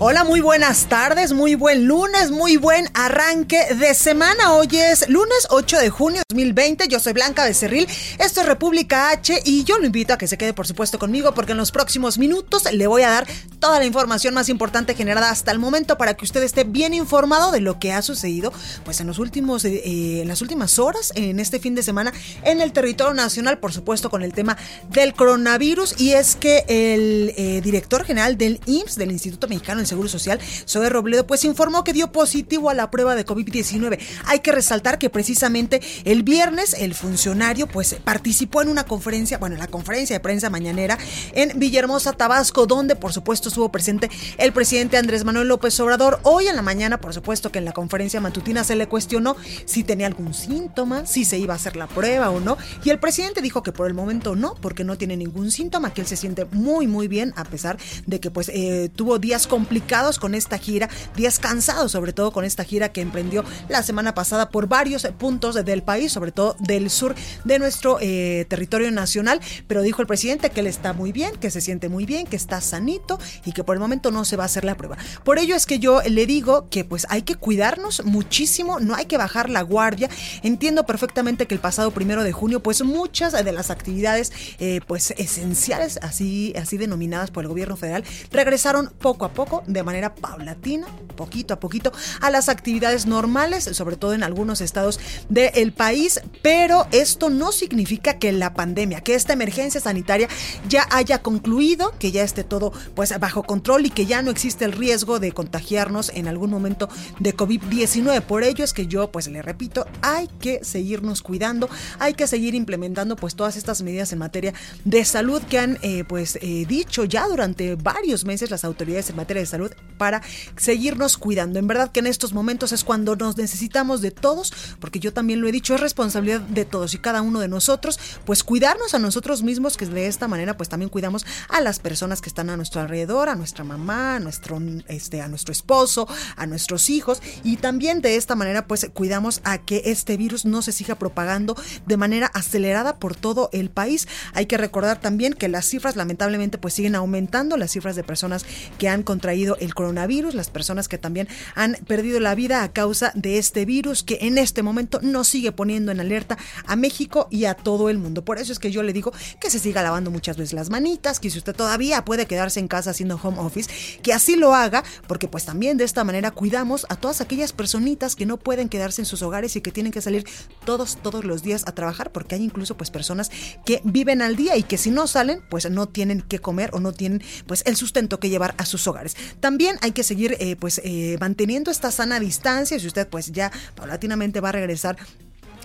Hola, muy buenas tardes, muy buen lunes, muy buen arranque de semana. Hoy es lunes 8 de junio de 2020. Yo soy Blanca Becerril, esto es República H y yo lo invito a que se quede por supuesto conmigo porque en los próximos minutos le voy a dar toda la información más importante generada hasta el momento para que usted esté bien informado de lo que ha sucedido pues en los últimos eh, en las últimas horas en este fin de semana en el territorio nacional, por supuesto con el tema del coronavirus y es que el eh, director general del IMSS del Instituto Mexicano Seguro Social, Zoe Robledo, pues informó que dio positivo a la prueba de COVID-19. Hay que resaltar que precisamente el viernes el funcionario pues participó en una conferencia, bueno, en la conferencia de prensa mañanera en Villahermosa, Tabasco, donde por supuesto estuvo presente el presidente Andrés Manuel López Obrador. Hoy en la mañana, por supuesto que en la conferencia matutina se le cuestionó si tenía algún síntoma, si se iba a hacer la prueba o no, y el presidente dijo que por el momento no, porque no tiene ningún síntoma, que él se siente muy muy bien a pesar de que pues eh, tuvo días complicados con esta gira, días cansados sobre todo con esta gira que emprendió la semana pasada por varios puntos del país, sobre todo del sur de nuestro eh, territorio nacional, pero dijo el presidente que él está muy bien, que se siente muy bien, que está sanito y que por el momento no se va a hacer la prueba. Por ello es que yo le digo que pues hay que cuidarnos muchísimo, no hay que bajar la guardia. Entiendo perfectamente que el pasado primero de junio pues muchas de las actividades eh, pues esenciales, así, así denominadas por el gobierno federal, regresaron poco a poco de manera paulatina, poquito a poquito, a las actividades normales, sobre todo en algunos estados del país, pero esto no significa que la pandemia, que esta emergencia sanitaria ya haya concluido, que ya esté todo pues bajo control y que ya no existe el riesgo de contagiarnos en algún momento de COVID-19. Por ello es que yo pues le repito, hay que seguirnos cuidando, hay que seguir implementando pues todas estas medidas en materia de salud que han eh, pues eh, dicho ya durante varios meses las autoridades en materia de salud para seguirnos cuidando. En verdad que en estos momentos es cuando nos necesitamos de todos, porque yo también lo he dicho, es responsabilidad de todos y cada uno de nosotros, pues cuidarnos a nosotros mismos, que de esta manera pues también cuidamos a las personas que están a nuestro alrededor, a nuestra mamá, a nuestro, este, a nuestro esposo, a nuestros hijos y también de esta manera pues cuidamos a que este virus no se siga propagando de manera acelerada por todo el país. Hay que recordar también que las cifras lamentablemente pues siguen aumentando, las cifras de personas que han contraído el coronavirus, las personas que también han perdido la vida a causa de este virus que en este momento nos sigue poniendo en alerta a México y a todo el mundo. Por eso es que yo le digo que se siga lavando muchas veces las manitas, que si usted todavía puede quedarse en casa haciendo home office, que así lo haga, porque pues también de esta manera cuidamos a todas aquellas personitas que no pueden quedarse en sus hogares y que tienen que salir todos, todos los días a trabajar, porque hay incluso pues personas que viven al día y que si no salen, pues no tienen que comer o no tienen pues el sustento que llevar a sus hogares. También hay que seguir eh, pues eh, manteniendo esta sana distancia. Si usted pues ya paulatinamente va a regresar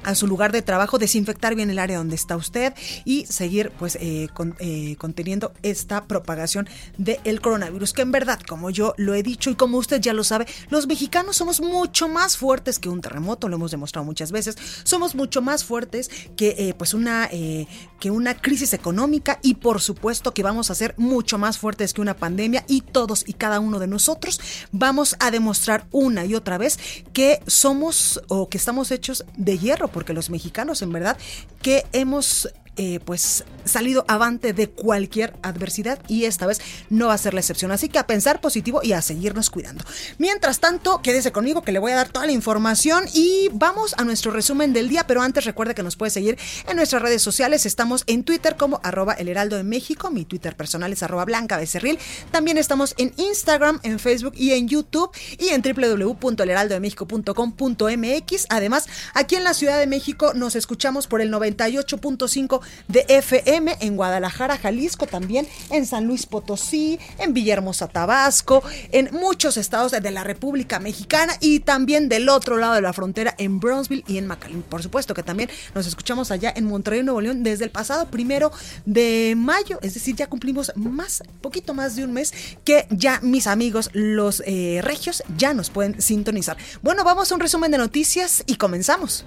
a su lugar de trabajo, desinfectar bien el área donde está usted y seguir pues eh, eh, conteniendo esta propagación del coronavirus, que en verdad, como yo lo he dicho y como usted ya lo sabe, los mexicanos somos mucho más fuertes que un terremoto, lo hemos demostrado muchas veces, somos mucho más fuertes que eh, pues una, que una crisis económica y por supuesto que vamos a ser mucho más fuertes que una pandemia y todos y cada uno de nosotros vamos a demostrar una y otra vez que somos o que estamos hechos de hierro porque los mexicanos en verdad que hemos eh, pues salido avante de cualquier adversidad y esta vez no va a ser la excepción. Así que a pensar positivo y a seguirnos cuidando. Mientras tanto, quédese conmigo que le voy a dar toda la información y vamos a nuestro resumen del día, pero antes recuerde que nos puede seguir en nuestras redes sociales. Estamos en Twitter como arroba el heraldo de México, mi Twitter personal es arroba blanca becerril. También estamos en Instagram, en Facebook y en YouTube y en www.elheraldodemexico.com.mx. Además, aquí en la Ciudad de México nos escuchamos por el 98.5 de FM en Guadalajara, Jalisco, también en San Luis Potosí, en Villahermosa, Tabasco, en muchos estados de la República Mexicana y también del otro lado de la frontera en Brownsville y en McAllen. Por supuesto que también nos escuchamos allá en Monterrey, Nuevo León, desde el pasado primero de mayo, es decir, ya cumplimos más, poquito más de un mes que ya mis amigos los eh, regios ya nos pueden sintonizar. Bueno, vamos a un resumen de noticias y comenzamos.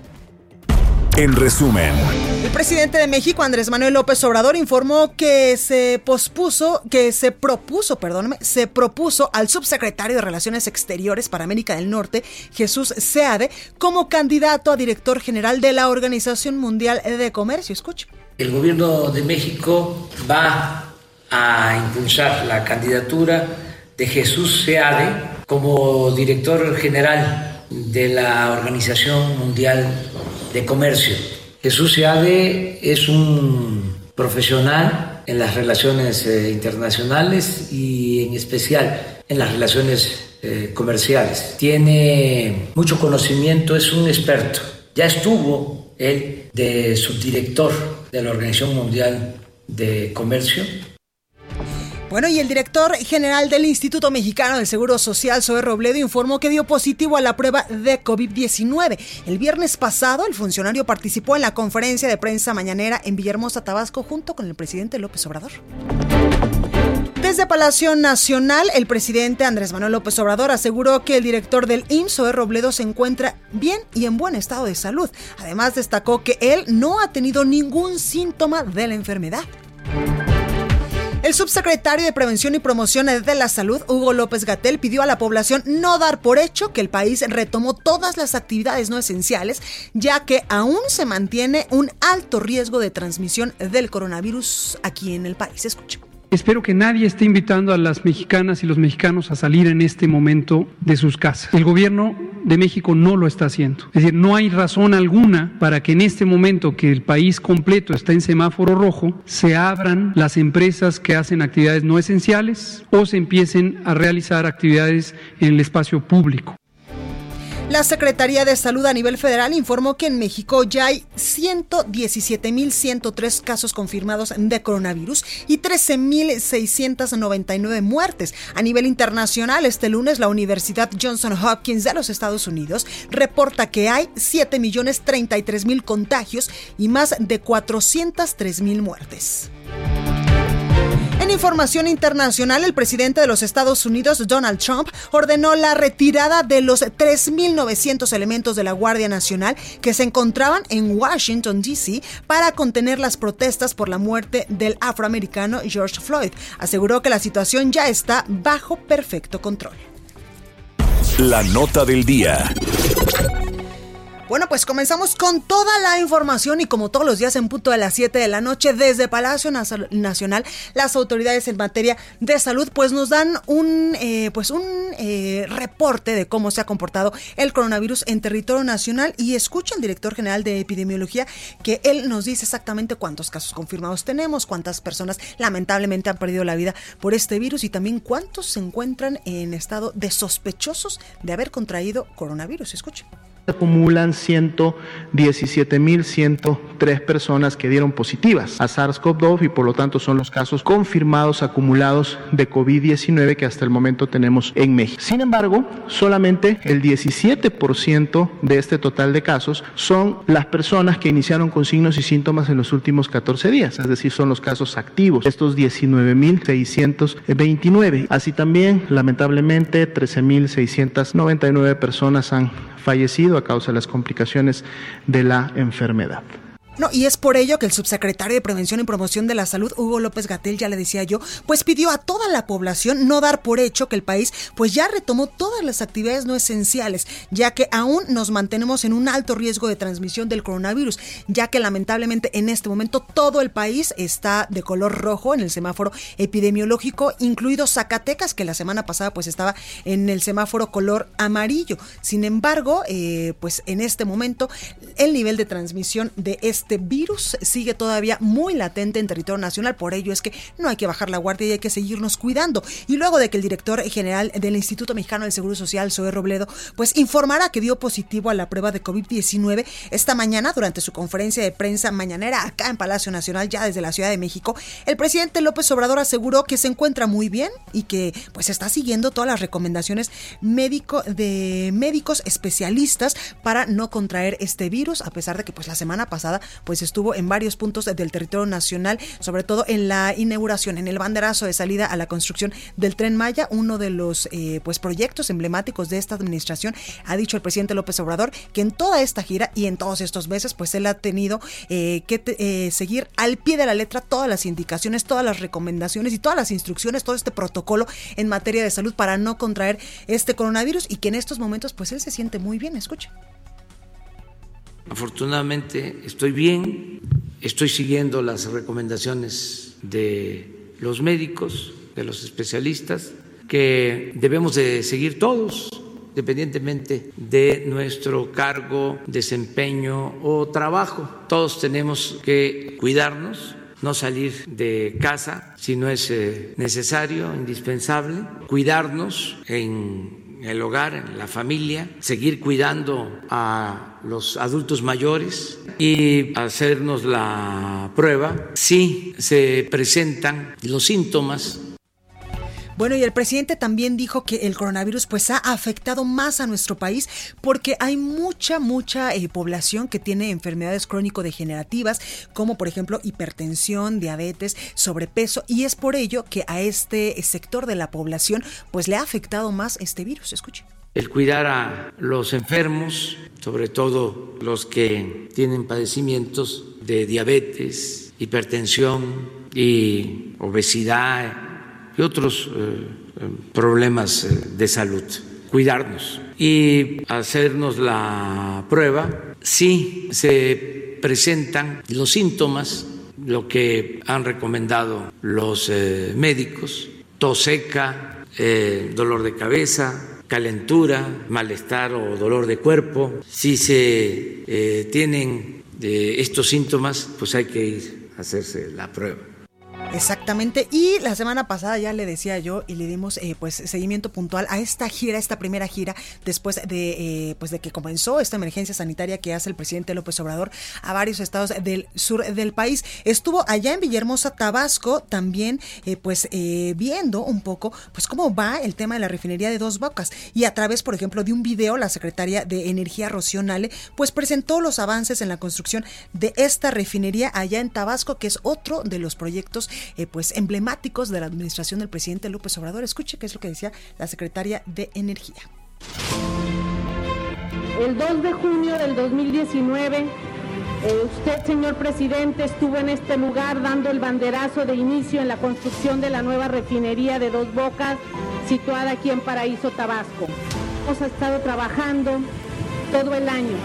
En resumen, el presidente de México, Andrés Manuel López Obrador, informó que se pospuso, que se propuso, perdóname, se propuso al subsecretario de Relaciones Exteriores para América del Norte, Jesús Seade, como candidato a director general de la Organización Mundial de Comercio. Escuche. El gobierno de México va a impulsar la candidatura de Jesús Seade como director general de la Organización Mundial de Comercio. Jesús Seade es un profesional en las relaciones eh, internacionales y en especial en las relaciones eh, comerciales. Tiene mucho conocimiento, es un experto. Ya estuvo él de subdirector de la Organización Mundial de Comercio bueno, y el director general del Instituto Mexicano del Seguro Social, Zoe Robledo, informó que dio positivo a la prueba de COVID-19. El viernes pasado, el funcionario participó en la conferencia de prensa mañanera en Villahermosa, Tabasco, junto con el presidente López Obrador. Desde Palacio Nacional, el presidente Andrés Manuel López Obrador aseguró que el director del IMSS, Zoe Robledo, se encuentra bien y en buen estado de salud. Además, destacó que él no ha tenido ningún síntoma de la enfermedad. El subsecretario de Prevención y Promoción de la Salud, Hugo López Gatel, pidió a la población no dar por hecho que el país retomó todas las actividades no esenciales, ya que aún se mantiene un alto riesgo de transmisión del coronavirus aquí en el país. Escuchen. Espero que nadie esté invitando a las mexicanas y los mexicanos a salir en este momento de sus casas. El gobierno de México no lo está haciendo. Es decir, no hay razón alguna para que en este momento que el país completo está en semáforo rojo, se abran las empresas que hacen actividades no esenciales o se empiecen a realizar actividades en el espacio público. La Secretaría de Salud a nivel federal informó que en México ya hay 117.103 casos confirmados de coronavirus y 13.699 muertes. A nivel internacional, este lunes la Universidad Johnson Hopkins de los Estados Unidos reporta que hay 7.033.000 contagios y más de 403.000 muertes. En información internacional, el presidente de los Estados Unidos, Donald Trump, ordenó la retirada de los 3.900 elementos de la Guardia Nacional que se encontraban en Washington, D.C. para contener las protestas por la muerte del afroamericano George Floyd. Aseguró que la situación ya está bajo perfecto control. La nota del día. Bueno, pues comenzamos con toda la información y como todos los días en punto de las 7 de la noche desde Palacio Nacional, las autoridades en materia de salud pues nos dan un, eh, pues un eh, reporte de cómo se ha comportado el coronavirus en territorio nacional y escucha el director general de epidemiología que él nos dice exactamente cuántos casos confirmados tenemos, cuántas personas lamentablemente han perdido la vida por este virus y también cuántos se encuentran en estado de sospechosos de haber contraído coronavirus. Escuchen acumulan 117.103 personas que dieron positivas a SARS-CoV-2 y por lo tanto son los casos confirmados acumulados de COVID-19 que hasta el momento tenemos en México. Sin embargo, solamente el 17% de este total de casos son las personas que iniciaron con signos y síntomas en los últimos 14 días, es decir, son los casos activos, estos 19.629. Así también, lamentablemente, 13.699 personas han fallecido a causa de las complicaciones de la enfermedad. No, y es por ello que el subsecretario de Prevención y Promoción de la Salud, Hugo López Gatel, ya le decía yo, pues pidió a toda la población no dar por hecho que el país pues ya retomó todas las actividades no esenciales, ya que aún nos mantenemos en un alto riesgo de transmisión del coronavirus, ya que lamentablemente en este momento todo el país está de color rojo en el semáforo epidemiológico, incluido Zacatecas, que la semana pasada pues estaba en el semáforo color amarillo. Sin embargo, eh, pues en este momento el nivel de transmisión de este este virus sigue todavía muy latente en territorio nacional, por ello es que no hay que bajar la guardia y hay que seguirnos cuidando. Y luego de que el director general del Instituto Mexicano del Seguro Social, Zoe Robledo, pues informará que dio positivo a la prueba de COVID-19 esta mañana durante su conferencia de prensa mañanera acá en Palacio Nacional, ya desde la Ciudad de México, el presidente López Obrador aseguró que se encuentra muy bien y que pues está siguiendo todas las recomendaciones médico de médicos especialistas para no contraer este virus, a pesar de que pues la semana pasada pues estuvo en varios puntos del territorio nacional, sobre todo en la inauguración, en el banderazo de salida a la construcción del Tren Maya, uno de los eh, pues proyectos emblemáticos de esta administración, ha dicho el presidente López Obrador que en toda esta gira y en todos estos meses pues él ha tenido eh, que eh, seguir al pie de la letra todas las indicaciones, todas las recomendaciones y todas las instrucciones, todo este protocolo en materia de salud para no contraer este coronavirus y que en estos momentos pues él se siente muy bien, escucha. Afortunadamente estoy bien, estoy siguiendo las recomendaciones de los médicos, de los especialistas, que debemos de seguir todos, independientemente de nuestro cargo, desempeño o trabajo. Todos tenemos que cuidarnos, no salir de casa si no es eh, necesario, indispensable, cuidarnos en el hogar, en la familia, seguir cuidando a los adultos mayores y hacernos la prueba. Si se presentan los síntomas bueno, y el presidente también dijo que el coronavirus pues ha afectado más a nuestro país porque hay mucha, mucha eh, población que tiene enfermedades crónico-degenerativas, como por ejemplo hipertensión, diabetes, sobrepeso, y es por ello que a este sector de la población pues le ha afectado más este virus. Escuche. El cuidar a los enfermos, sobre todo los que tienen padecimientos de diabetes, hipertensión y obesidad y otros eh, problemas eh, de salud. Cuidarnos y hacernos la prueba si se presentan los síntomas, lo que han recomendado los eh, médicos, tos seca, dolor de cabeza, calentura, malestar o dolor de cuerpo. Si se tienen estos síntomas, pues hay que ir a hacerse la prueba. Exactamente. Y la semana pasada ya le decía yo y le dimos eh, pues seguimiento puntual a esta gira, esta primera gira después de eh, pues de que comenzó esta emergencia sanitaria que hace el presidente López Obrador a varios estados del sur del país. Estuvo allá en Villahermosa, Tabasco, también eh, pues viendo un poco pues cómo va el tema de la refinería de Dos Bocas y a través, por ejemplo, de un video la secretaria de Energía Rocío pues presentó los avances en la construcción de esta refinería allá en Tabasco, que es otro de los proyectos eh, pues emblemáticos de la administración del presidente López Obrador. Escuche qué es lo que decía la secretaria de Energía. El 2 de junio del 2019, eh, usted, señor presidente, estuvo en este lugar dando el banderazo de inicio en la construcción de la nueva refinería de Dos Bocas, situada aquí en Paraíso, Tabasco. Hemos estado trabajando todo el año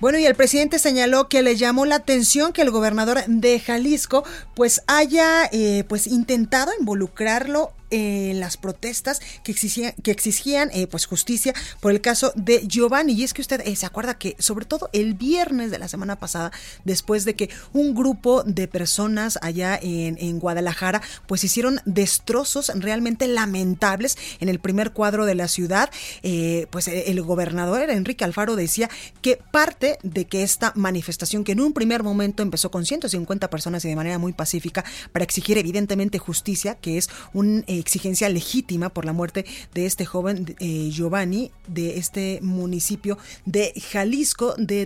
Bueno, y el presidente señaló que le llamó la atención que el gobernador de Jalisco pues haya eh, pues intentado involucrarlo en las protestas que exigían, que exigían eh, pues justicia por el caso de Giovanni. Y es que usted eh, se acuerda que sobre todo el viernes de la semana pasada, después de que un grupo de personas allá en, en Guadalajara pues hicieron destrozos realmente lamentables en el primer cuadro de la ciudad, eh, pues el gobernador Enrique Alfaro decía que parte de que esta manifestación que en un primer momento empezó con 150 personas y de manera muy pacífica para exigir evidentemente justicia, que es un exigencia legítima por la muerte de este joven eh, Giovanni de este municipio de Jalisco de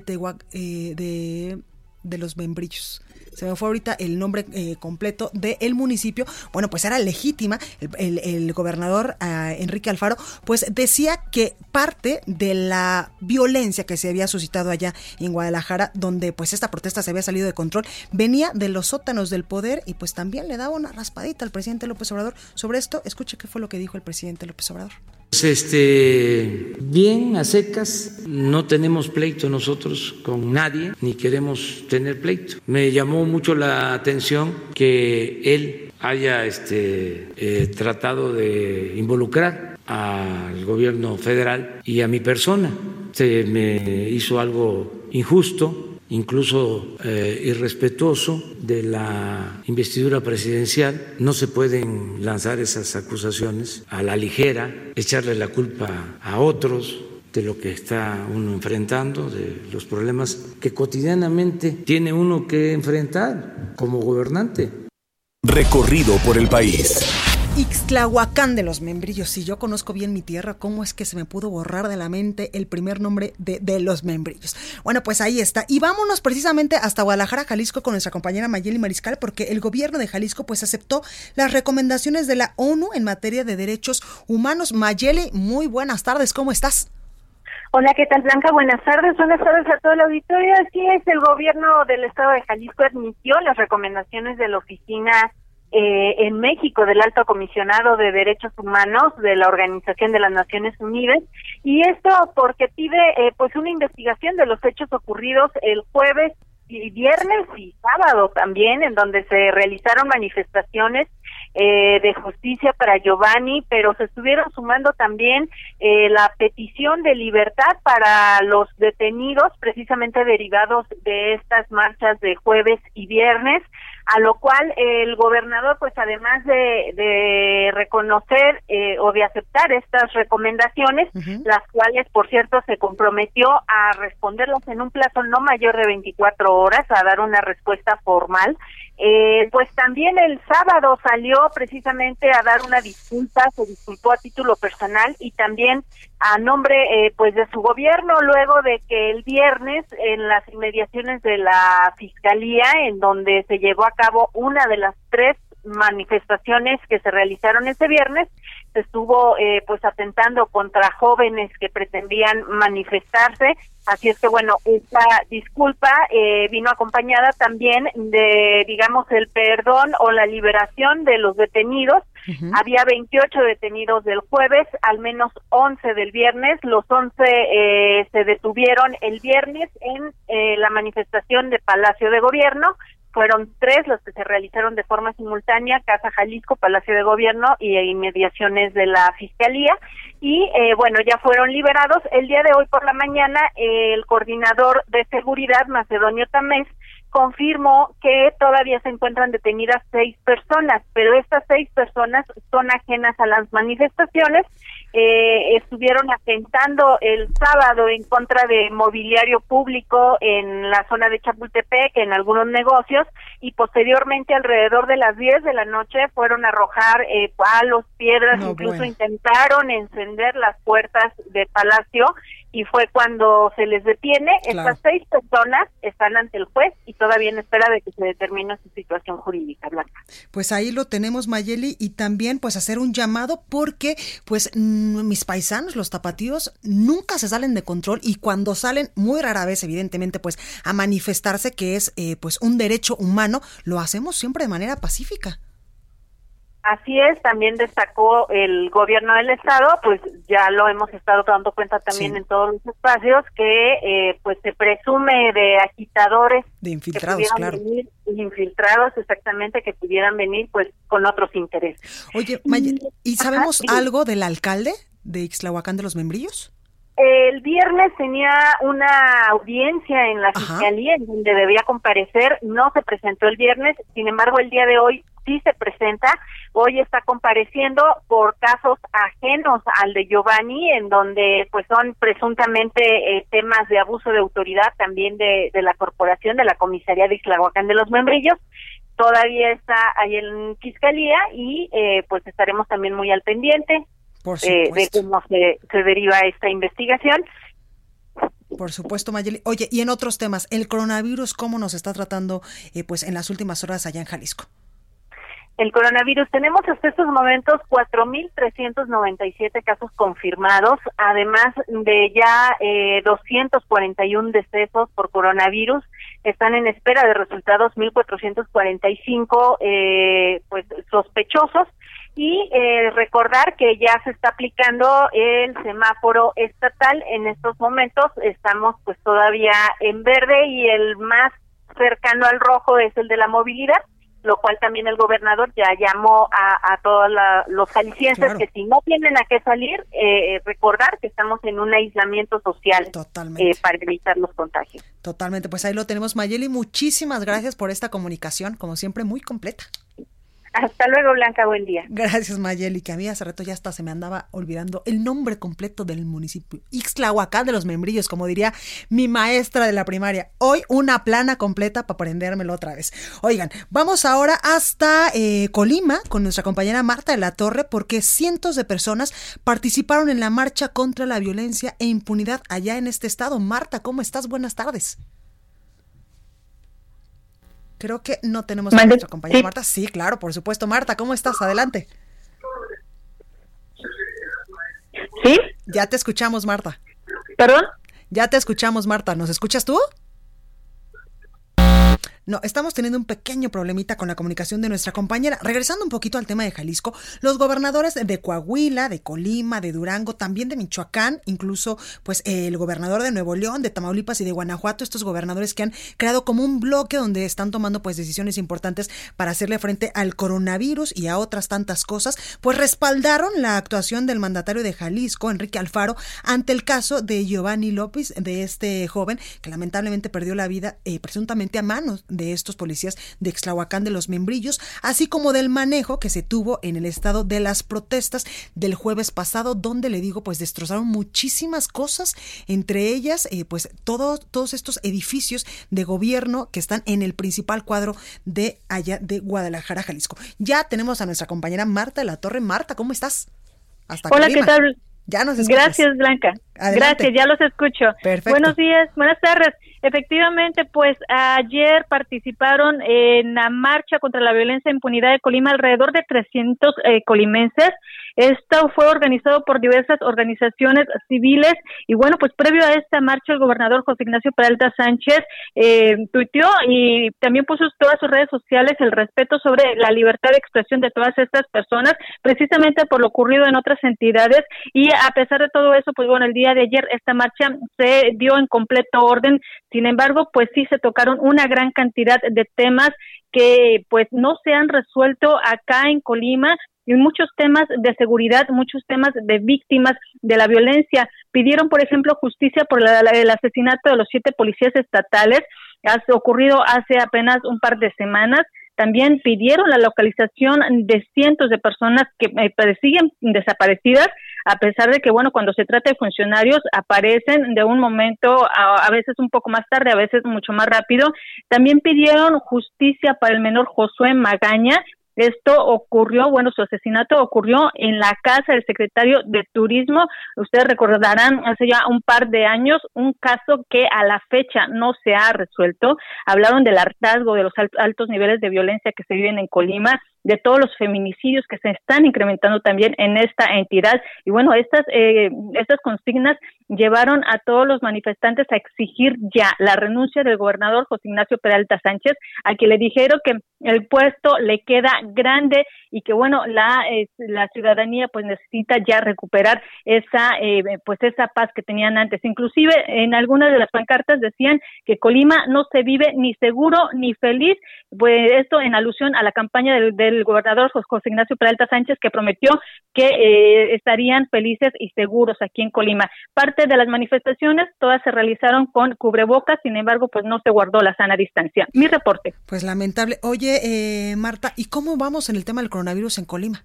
eh, de, de los Membrillos se me fue ahorita el nombre eh, completo del municipio, bueno, pues era legítima, el, gobernador ah, Enrique Alfaro, pues decía que parte de la violencia que se había suscitado allá en Guadalajara, donde pues esta protesta se había salido de control, venía de los sótanos del poder y pues también le daba una raspadita al presidente López Obrador sobre esto. Escuche qué fue lo que dijo el presidente López Obrador. Pues, este, bien, a secas, no tenemos pleito nosotros con nadie, ni queremos tener pleito. Me llamó mucho la atención que él haya este, eh, tratado de involucrar al gobierno federal y a mi persona. se me hizo algo injusto incluso eh, irrespetuoso de la investidura presidencial. No se pueden lanzar esas acusaciones a la ligera, echarle la culpa a otros de lo que está uno enfrentando, de los problemas que cotidianamente tiene uno que enfrentar como gobernante. Recorrido por el país. Ixtlahuacán de los membrillos. Si yo conozco bien mi tierra, ¿cómo es que se me pudo borrar de la mente el primer nombre de, de, los membrillos? Bueno, pues ahí está. Y vámonos precisamente hasta Guadalajara, Jalisco, con nuestra compañera Mayeli Mariscal, porque el gobierno de Jalisco pues aceptó las recomendaciones de la ONU en materia de derechos humanos. Mayeli, muy buenas tardes, ¿cómo estás? Hola, ¿qué tal Blanca? Buenas tardes, buenas tardes a todo el auditorio. Así es, el gobierno del estado de Jalisco admitió las recomendaciones de la oficina eh, en México del Alto Comisionado de Derechos Humanos de la Organización de las Naciones Unidas y esto porque pide eh, pues una investigación de los hechos ocurridos el jueves y viernes y sábado también en donde se realizaron manifestaciones eh, de justicia para Giovanni, pero se estuvieron sumando también eh, la petición de libertad para los detenidos, precisamente derivados de estas marchas de jueves y viernes a lo cual el gobernador, pues además de, de reconocer eh, o de aceptar estas recomendaciones, las cuales, por cierto, se comprometió a responderlas en un plazo no mayor de 24 horas, a dar una respuesta formal, eh, pues también el sábado salió precisamente a dar una disculpa, se disculpó a título personal y también a nombre eh, pues de su gobierno luego de que el viernes en las inmediaciones de la fiscalía en donde se llevó a cabo una de las tres manifestaciones que se realizaron ese viernes. Se estuvo eh, pues atentando contra jóvenes que pretendían manifestarse. Así es que bueno esta disculpa eh, vino acompañada también de digamos el perdón o la liberación de los detenidos. Había 28 detenidos del jueves al menos 11 del viernes. Los 11 eh, se detuvieron el viernes en eh, la manifestación de Palacio de Gobierno fueron tres los que se realizaron de forma simultánea, Casa Jalisco, Palacio de Gobierno y inmediaciones de la Fiscalía. Y eh, bueno, ya fueron liberados. El día de hoy por la mañana, el coordinador de seguridad, Macedonio Tamés, confirmó que todavía se encuentran detenidas seis personas, pero estas seis personas son ajenas a las manifestaciones. Eh, estuvieron atentando el sábado en contra de mobiliario público en la zona de Chapultepec, en algunos negocios, y posteriormente alrededor de las 10 de la noche fueron a arrojar eh, palos, piedras, incluso intentaron encender las puertas del palacio y fue cuando se les detiene. Estas seis personas están ante el juez y todavía en espera de que se determine su situación jurídica, Blanca. Pues ahí lo tenemos, Mayeli, y también pues hacer un llamado porque pues mis paisanos, los tapatíos, nunca se salen de control y cuando salen, muy rara vez, evidentemente, pues a manifestarse, que es eh, pues un derecho humano, lo hacemos siempre de manera pacífica. Así es, también destacó el gobierno del estado, pues ya lo hemos estado dando cuenta también en todos los espacios que eh, pues se presume de agitadores, de infiltrados, claro, infiltrados exactamente que pudieran venir pues con otros intereses. Oye, ¿y sabemos algo del alcalde de Ixtlahuacán de los Membrillos? El viernes tenía una audiencia en la fiscalía en donde debía comparecer, no se presentó el viernes, sin embargo el día de hoy sí se presenta. Hoy está compareciendo por casos ajenos al de Giovanni, en donde pues son presuntamente eh, temas de abuso de autoridad también de, de la corporación, de la comisaría de Islahuacán de los Membrillos. Todavía está ahí en fiscalía y eh, pues estaremos también muy al pendiente eh, de cómo se, se deriva esta investigación. Por supuesto, Mayeli. Oye, y en otros temas, el coronavirus, ¿cómo nos está tratando pues en las últimas horas allá en Jalisco? El coronavirus. Tenemos hasta estos momentos 4.397 casos confirmados, además de ya eh, 241 decesos por coronavirus. Están en espera de resultados 1.445 eh, pues, sospechosos. Y eh, recordar que ya se está aplicando el semáforo estatal. En estos momentos estamos pues todavía en verde y el más cercano al rojo es el de la movilidad lo cual también el gobernador ya llamó a, a todos los jaliscienses que si no tienen a qué salir, eh, recordar que estamos en un aislamiento social eh, para evitar los contagios. Totalmente, pues ahí lo tenemos Mayeli, muchísimas gracias por esta comunicación, como siempre muy completa. Hasta luego, Blanca, buen día. Gracias, Mayeli, que a mí hace rato ya hasta se me andaba olvidando el nombre completo del municipio. Ixtlahuacán de los Membrillos, como diría mi maestra de la primaria. Hoy una plana completa para aprendérmelo otra vez. Oigan, vamos ahora hasta eh, Colima con nuestra compañera Marta de la Torre, porque cientos de personas participaron en la marcha contra la violencia e impunidad allá en este estado. Marta, ¿cómo estás? Buenas tardes. Creo que no tenemos a nuestra compañera Marta. Sí, claro, por supuesto. Marta, ¿cómo estás? Adelante. ¿Sí? Ya te escuchamos, Marta. ¿Perdón? Ya te escuchamos, Marta. ¿Nos escuchas tú? No, estamos teniendo un pequeño problemita con la comunicación de nuestra compañera. Regresando un poquito al tema de Jalisco, los gobernadores de Coahuila, de Colima, de Durango, también de Michoacán, incluso pues el gobernador de Nuevo León, de Tamaulipas y de Guanajuato, estos gobernadores que han creado como un bloque donde están tomando pues decisiones importantes para hacerle frente al coronavirus y a otras tantas cosas, pues respaldaron la actuación del mandatario de Jalisco, Enrique Alfaro, ante el caso de Giovanni López, de este joven que lamentablemente perdió la vida eh, presuntamente a manos de estos policías de Exlahuacán de los Membrillos, así como del manejo que se tuvo en el estado de las protestas del jueves pasado, donde le digo, pues destrozaron muchísimas cosas, entre ellas, eh, pues todos todos estos edificios de gobierno que están en el principal cuadro de allá de Guadalajara, Jalisco. Ya tenemos a nuestra compañera Marta de la Torre. Marta, ¿cómo estás? Hasta Hola, ¿qué tal? Ya nos Gracias, Blanca. Gracias, ya los escucho. Perfecto. Buenos días, buenas tardes. Efectivamente, pues ayer participaron en la marcha contra la violencia e impunidad de Colima alrededor de 300 eh, colimenses. Esto fue organizado por diversas organizaciones civiles y bueno, pues previo a esta marcha el gobernador José Ignacio Peralta Sánchez eh, tuiteó y también puso todas sus redes sociales el respeto sobre la libertad de expresión de todas estas personas, precisamente por lo ocurrido en otras entidades. Y a pesar de todo eso, pues bueno, el día de ayer esta marcha se dio en completo orden, sin embargo, pues sí se tocaron una gran cantidad de temas que pues no se han resuelto acá en Colima y muchos temas de seguridad, muchos temas de víctimas de la violencia. Pidieron, por ejemplo, justicia por el asesinato de los siete policías estatales, ha ocurrido hace apenas un par de semanas. También pidieron la localización de cientos de personas que eh, siguen desaparecidas, a pesar de que, bueno, cuando se trata de funcionarios aparecen de un momento, a, veces un poco más tarde, a veces mucho más rápido. También pidieron justicia para el menor Josué Magaña, esto ocurrió, bueno, su asesinato ocurrió en la casa del secretario de Turismo. Ustedes recordarán hace ya un par de años un caso que a la fecha no se ha resuelto. Hablaron del hartazgo de los altos niveles de violencia que se viven en Colima de todos los feminicidios que se están incrementando también en esta entidad. Y bueno, estas, eh, estas consignas llevaron a todos los manifestantes a exigir ya la renuncia del gobernador José Ignacio Peralta Sánchez, a quien le dijeron que el puesto le queda grande y que bueno, la, la ciudadanía pues necesita ya recuperar esa, eh, pues esa paz que tenían antes. Inclusive en algunas de las pancartas decían que Colima no se vive ni seguro ni feliz, pues esto en alusión a la campaña del el gobernador José Ignacio Peralta Sánchez, que prometió que eh, estarían felices y seguros aquí en Colima. Parte de las manifestaciones, todas se realizaron con cubrebocas, sin embargo, pues no se guardó la sana distancia. Mi reporte. Pues lamentable. Oye, eh, Marta, ¿y cómo vamos en el tema del coronavirus en Colima?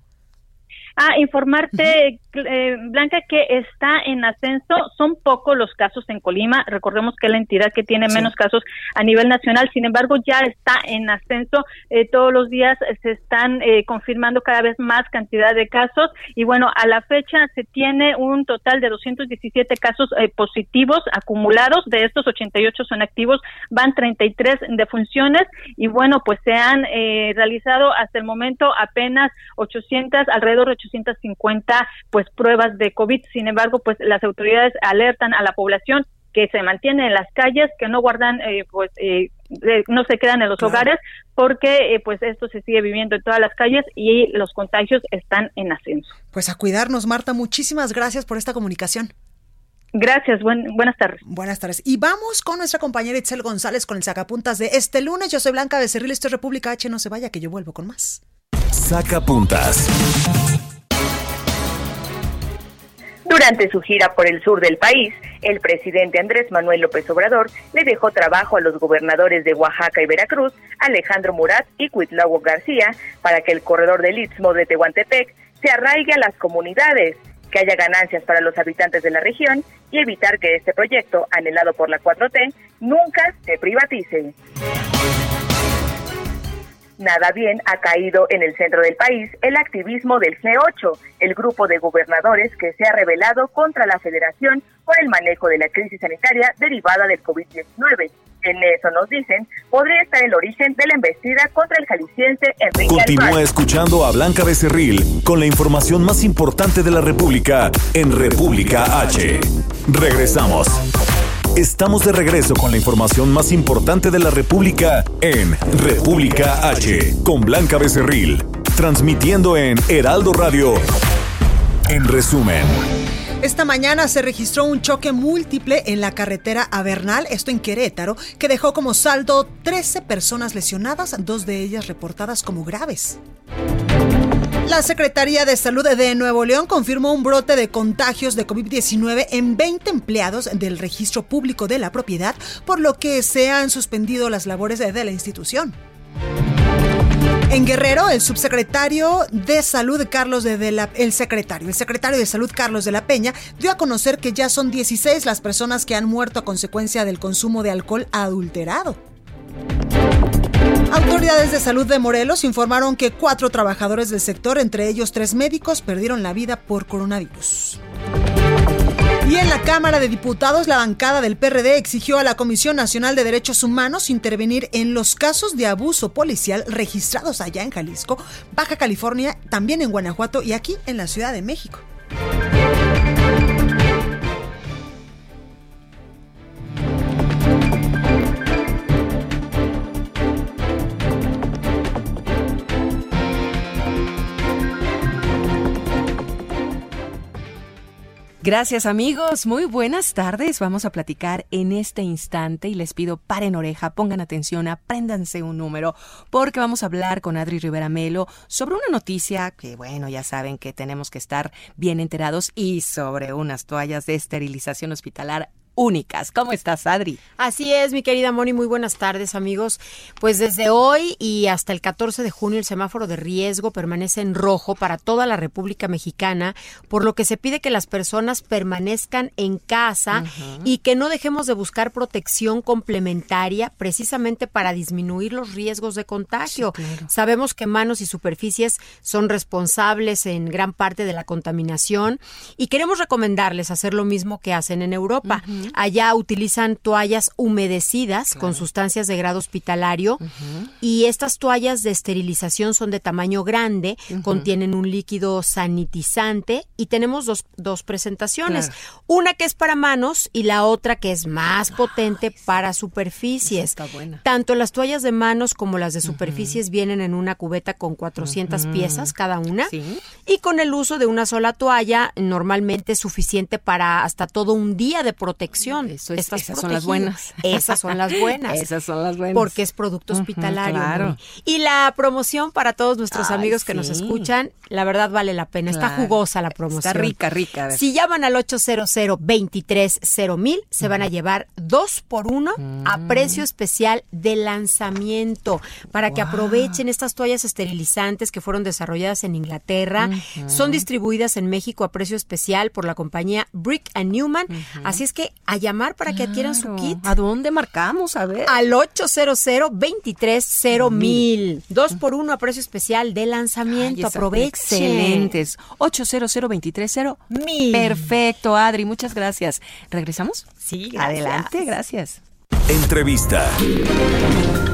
Ah, informarte, eh, Blanca, que está en ascenso. Son pocos los casos en Colima. Recordemos que es la entidad que tiene menos casos a nivel nacional. Sin embargo, ya está en ascenso. Eh, todos los días se están eh, confirmando cada vez más cantidad de casos. Y bueno, a la fecha se tiene un total de 217 casos positivos acumulados. De estos, 88 son activos. Van 33 defunciones. Y bueno, pues se han realizado hasta el momento apenas 800, alrededor de 850 pues pruebas de COVID. Sin embargo, pues las autoridades alertan a la población que se mantiene en las calles, que no guardan, eh, pues eh, no se quedan en los hogares, porque eh, pues esto se sigue viviendo en todas las calles y los contagios están en ascenso. Pues a cuidarnos, Marta. Muchísimas gracias por esta comunicación. Gracias, buenas tardes. Buenas tardes. Y vamos con nuestra compañera Itzel González con el sacapuntas de este lunes. Yo soy Blanca Becerril, esto es República H, no se vaya que yo vuelvo con más. Sacapuntas. Durante su gira por el sur del país, el presidente Andrés Manuel López Obrador le dejó trabajo a los gobernadores de Oaxaca y Veracruz, Alejandro Murat y Cuitlago García, para que el corredor del Istmo de Tehuantepec se arraigue a las comunidades, que haya ganancias para los habitantes de la región y evitar que este proyecto, anhelado por la 4T, nunca se privatice. Nada bien ha caído en el centro del país el activismo del G8, el grupo de gobernadores que se ha rebelado contra la federación por el manejo de la crisis sanitaria derivada del COVID-19. En eso nos dicen, podría estar el origen de la embestida contra el jalisciense Enrique Continúa escuchando a Blanca Becerril con la información más importante de la República en República H. Regresamos. Estamos de regreso con la información más importante de la República en República H con Blanca Becerril, transmitiendo en Heraldo Radio. En resumen. Esta mañana se registró un choque múltiple en la carretera Avernal, esto en Querétaro, que dejó como saldo 13 personas lesionadas, dos de ellas reportadas como graves. La Secretaría de Salud de Nuevo León confirmó un brote de contagios de COVID-19 en 20 empleados del registro público de la propiedad, por lo que se han suspendido las labores de la institución. En Guerrero, el subsecretario de Salud Carlos de, la el secretario, el secretario de Salud Carlos de la Peña dio a conocer que ya son 16 las personas que han muerto a consecuencia del consumo de alcohol adulterado. Autoridades de salud de Morelos informaron que cuatro trabajadores del sector, entre ellos tres médicos, perdieron la vida por coronavirus. Y en la Cámara de Diputados, la bancada del PRD exigió a la Comisión Nacional de Derechos Humanos intervenir en los casos de abuso policial registrados allá en Jalisco, Baja California, también en Guanajuato y aquí en la Ciudad de México. Gracias amigos, muy buenas tardes. Vamos a platicar en este instante y les pido paren oreja, pongan atención, apréndanse un número, porque vamos a hablar con Adri Rivera Melo sobre una noticia que, bueno, ya saben que tenemos que estar bien enterados y sobre unas toallas de esterilización hospitalar únicas. ¿Cómo estás, Adri? Así es, mi querida Moni. Muy buenas tardes, amigos. Pues desde hoy y hasta el 14 de junio el semáforo de riesgo permanece en rojo para toda la República Mexicana, por lo que se pide que las personas permanezcan en casa y que no dejemos de buscar protección complementaria precisamente para disminuir los riesgos de contagio. Sabemos que manos y superficies son responsables en gran parte de la contaminación y queremos recomendarles hacer lo mismo que hacen en Europa. Allá utilizan toallas humedecidas con sustancias de grado hospitalario y estas toallas de esterilización son de tamaño grande, contienen un líquido sanitizante y tenemos dos, dos presentaciones. Una que es para manos y la otra que es más potente para superficies. Tanto las toallas de manos como las de superficies vienen en una cubeta con 400 piezas cada una y con el uso de una sola toalla normalmente es suficiente para hasta todo un día de protección esas son las buenas. Esas son las buenas. esas son las buenas. Porque es producto hospitalario. Y la promoción para todos nuestros amigos que nos escuchan, la verdad vale la pena. Está jugosa la promoción. Está rica, rica. Si llaman al 800 23 mil, se van a llevar dos por uno a mm. precio especial de lanzamiento para que aprovechen estas toallas esterilizantes que fueron desarrolladas en Inglaterra. Son distribuidas en México a precio especial por la compañía Brick and Newman. Así es que a llamar para que adquieran su kit. ¿A dónde marcamos? A ver. Al 800 23 mil. Dos por uno a precio especial de lanzamiento. Aprovechen. Excelentes. 800 23 mil. Perfecto, Adri. Muchas gracias. ¿Regresamos? Sí, Adelante, gracias. Entrevista.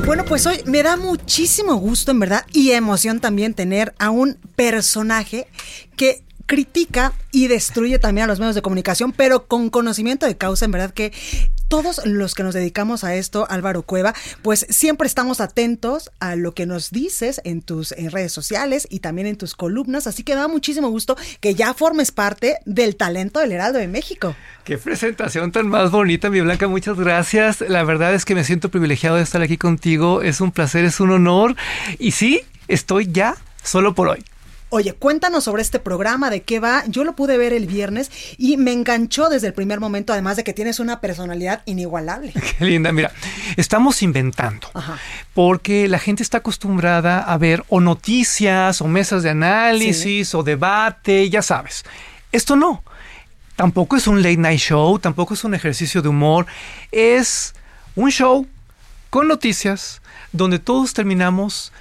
Bueno, pues hoy me da muchísimo gusto, en verdad, y emoción también tener a un personaje que critica y destruye también a los medios de comunicación, pero con conocimiento de causa, en verdad que todos los que nos dedicamos a esto, Álvaro Cueva, pues siempre estamos atentos a lo que nos dices en tus redes sociales y también en tus columnas, así que da muchísimo gusto que ya formes parte del talento del Heraldo de México. Qué presentación tan más bonita, mi Blanca, muchas gracias. La verdad es que me siento privilegiado de estar aquí contigo, es un placer, es un honor y sí, estoy ya solo por hoy. Oye, cuéntanos sobre este programa, de qué va. Yo lo pude ver el viernes y me enganchó desde el primer momento, además de que tienes una personalidad inigualable. Qué linda, mira, estamos inventando, porque la gente está acostumbrada a ver o noticias o mesas de análisis o debate, ya sabes. Esto no. Tampoco es un late night show, tampoco es un ejercicio de humor, es un show con noticias donde todos terminamos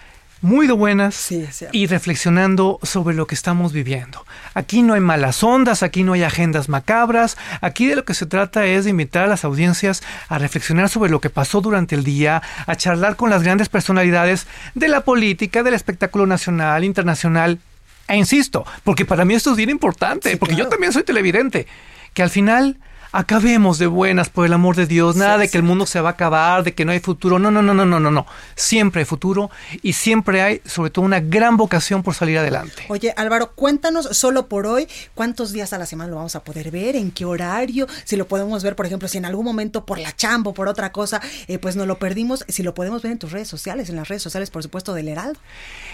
muy de buenas y reflexionando sobre lo que estamos viviendo. Aquí no hay malas ondas, aquí no hay agendas macabras, aquí de lo que se trata es de invitar a las audiencias a reflexionar sobre lo que pasó durante el día, a charlar con las grandes personalidades de la política, del espectáculo nacional, internacional. E insisto, porque para mí esto es bien importante, porque yo también soy televidente, que al final acabemos de buenas, por el amor de Dios, nada de que el mundo se va a acabar, de que no hay futuro, no, no, no, no, no, no, no, siempre hay futuro y siempre hay sobre todo una gran vocación por salir adelante. Oye, Álvaro, cuéntanos solo por hoy, ¿cuántos días a la semana lo vamos a poder ver? ¿En qué horario? Si lo podemos ver, por ejemplo, si en algún momento por la chamba o por otra cosa, eh, pues no lo perdimos, si lo podemos ver en tus redes sociales, en las redes sociales, por supuesto, del Heraldo.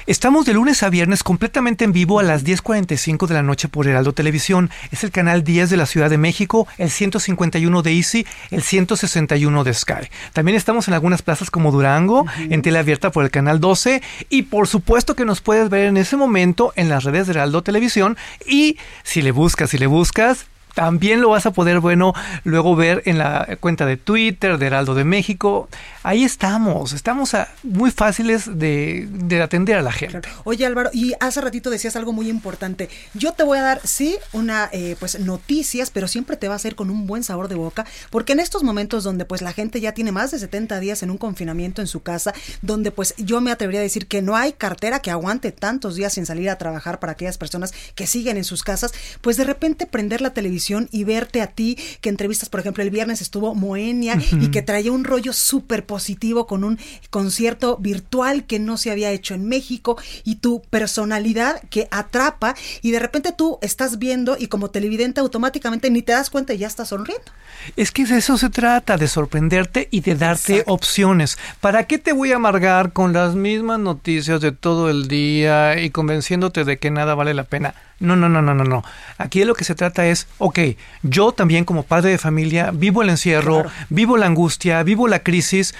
Estamos de lunes a viernes completamente en vivo a las 10.45 de la noche por Heraldo Televisión. Es el canal 10 de la Ciudad de México, el 151 de Easy, el 161 de Sky. También estamos en algunas plazas como Durango, en tele abierta por el canal 12 y por supuesto que nos puedes ver en ese momento en las redes de Heraldo Televisión y si le buscas, si le buscas, también lo vas a poder, bueno, luego ver en la cuenta de Twitter de Heraldo de México. Ahí estamos, estamos muy fáciles de, atender a la gente. Oye Álvaro, y hace ratito decías algo muy importante. Yo te voy a dar, sí, una, eh, pues noticias, pero siempre te va a hacer con un buen sabor de boca, porque en estos momentos donde pues la gente ya tiene más de 70 días en un confinamiento en su casa, donde pues yo me atrevería a decir que no hay cartera que aguante tantos días sin salir a trabajar para aquellas personas que siguen en sus casas, pues de repente prender la televisión y verte a ti, que entrevistas, por ejemplo, el viernes estuvo Moenia y que traía un rollo súper positivo con un concierto virtual que no se había hecho en México y tu personalidad que atrapa y de repente tú estás viendo y como televidente automáticamente ni te das cuenta y ya estás sonriendo. Es que de eso se trata, de sorprenderte y de darte opciones. ¿Para qué te voy a amargar con las mismas noticias de todo el día y convenciéndote de que nada vale la pena? No, no, no, no, no, no. Aquí de lo que se trata es, ok, yo también como padre de familia vivo el encierro, vivo la angustia, vivo la crisis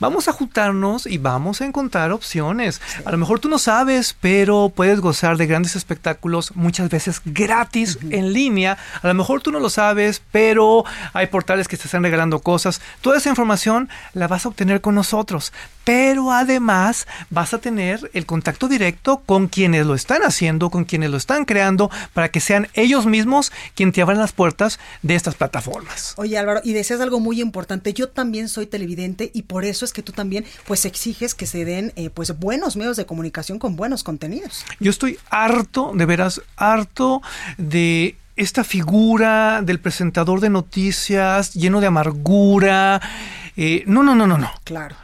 vamos a juntarnos y vamos a encontrar opciones. A lo mejor tú no sabes, pero puedes gozar de grandes espectáculos muchas veces gratis en línea. A lo mejor tú no lo sabes, pero hay portales que te están regalando cosas. Toda esa información la vas a obtener con nosotros. Pero además vas a tener el contacto directo con quienes lo están haciendo, con quienes lo están creando, para que sean ellos mismos quienes te abran las puertas de estas plataformas. Oye Álvaro, y decías algo muy importante. Yo también soy televidente y por eso que tú también pues exiges que se den eh, pues buenos medios de comunicación con buenos contenidos. Yo estoy harto, de veras, harto de esta figura del presentador de noticias lleno de amargura. Eh, no, no, no, no, no. Claro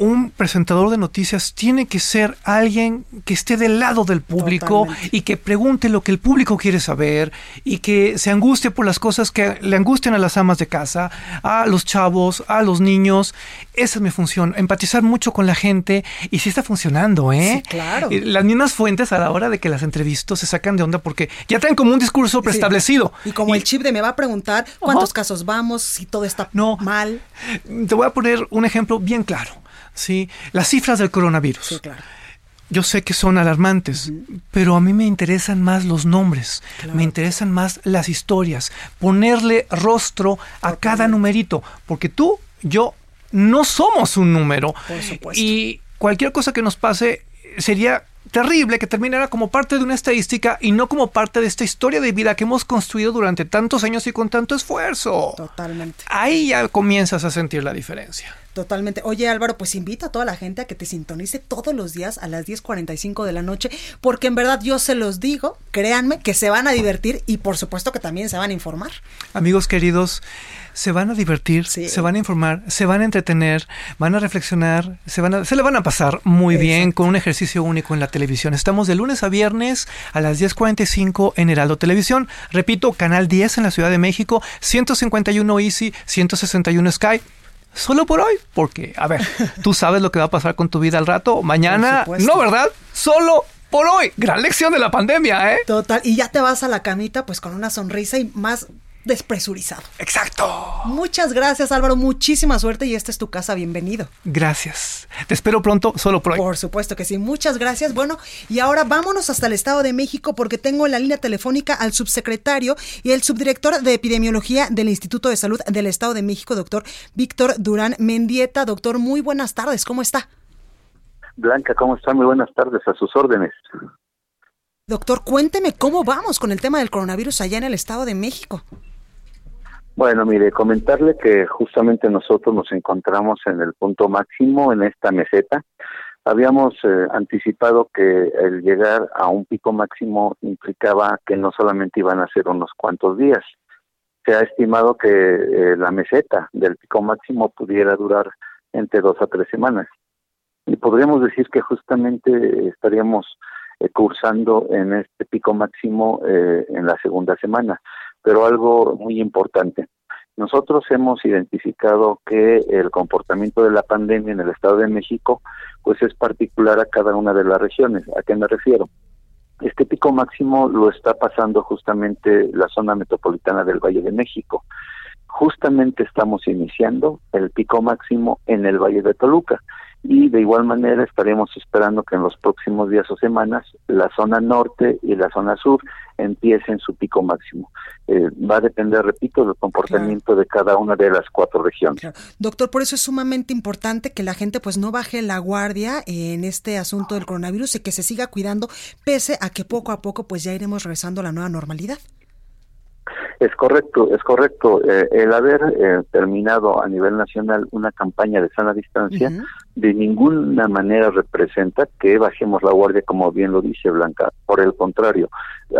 un presentador de noticias tiene que ser alguien que esté del lado del público y que pregunte lo que el público quiere saber y que se angustie por las cosas que le angustian a las amas de casa, a los chavos, a los niños. Esa es mi función, empatizar mucho con la gente y sí está funcionando, ¿eh? claro. Las mismas fuentes a la hora de que las entrevistas se sacan de onda porque ya traen como un discurso preestablecido. Y como el chip de me va a preguntar cuántos casos vamos, si todo está no, mal. Te voy a poner un ejemplo bien claro. ¿Sí? Las cifras del coronavirus. Yo sé que son alarmantes, pero a mí me interesan más los nombres, me interesan más las historias, ponerle rostro a cada numerito, porque tú, yo, no somos un número. Y cualquier cosa que nos pase sería terrible que terminara como parte de una estadística y no como parte de esta historia de vida que hemos construido durante tantos años y con tanto esfuerzo. Totalmente. Ahí ya comienzas a sentir la diferencia. Totalmente. Oye Álvaro, pues invita a toda la gente a que te sintonice todos los días a las 10.45 de la noche, porque en verdad yo se los digo, créanme, que se van a divertir y por supuesto que también se van a informar. Amigos queridos, se van a divertir, se van a informar, se van a entretener, van a reflexionar, se, van a, se le van a pasar muy bien con un ejercicio único en la televisión. Estamos de lunes a viernes a las 10.45 en Heraldo Televisión. Repito, canal 10 en la Ciudad de México, 151 Easy, 161 Sky solo por hoy, porque, a ver, tú sabes lo que va a pasar con tu vida al rato, mañana, no, ¿verdad? Solo por hoy. Gran lección de la pandemia, ¿eh? Total, y ya te vas a la camita pues con una sonrisa y más despresurizado. Exacto. Muchas gracias Álvaro, muchísima suerte y esta es tu casa, bienvenido. Gracias. Te espero pronto, solo por hoy. Por supuesto que sí, muchas gracias. Bueno, y ahora vámonos hasta el Estado de México porque tengo en la línea telefónica al subsecretario y el subdirector de epidemiología del Instituto de Salud del Estado de México, doctor Víctor Durán Mendieta. Doctor, muy buenas tardes, ¿cómo está? Blanca, ¿cómo está? Muy buenas tardes, a sus órdenes. Doctor, cuénteme cómo vamos con el tema del coronavirus allá en el Estado de México. Bueno, mire, comentarle que justamente nosotros nos encontramos en el punto máximo en esta meseta. Habíamos eh, anticipado que el llegar a un pico máximo implicaba que no solamente iban a ser unos cuantos días. Se ha estimado que eh, la meseta del pico máximo pudiera durar entre dos a tres semanas. Y podríamos decir que justamente estaríamos eh, cursando en este pico máximo en la segunda semana pero algo muy importante. Nosotros hemos identificado que el comportamiento de la pandemia en el Estado de México pues es particular a cada una de las regiones. ¿A qué me refiero? Este pico máximo lo está pasando justamente la zona metropolitana del Valle de México. Justamente estamos iniciando el pico máximo en el Valle de Toluca y de igual manera estaremos esperando que en los próximos días o semanas la zona norte y la zona sur empiecen su pico máximo. Eh, va a depender, repito, del comportamiento de cada una de las cuatro regiones. Doctor, por eso es sumamente importante que la gente pues no baje la guardia en este asunto del coronavirus y que se siga cuidando pese a que poco a poco pues ya iremos regresando a la nueva normalidad. Es correcto, es correcto. Eh, el haber eh, terminado a nivel nacional una campaña de sana distancia de ninguna manera representa que bajemos la guardia, como bien lo dice Blanca. Por el contrario,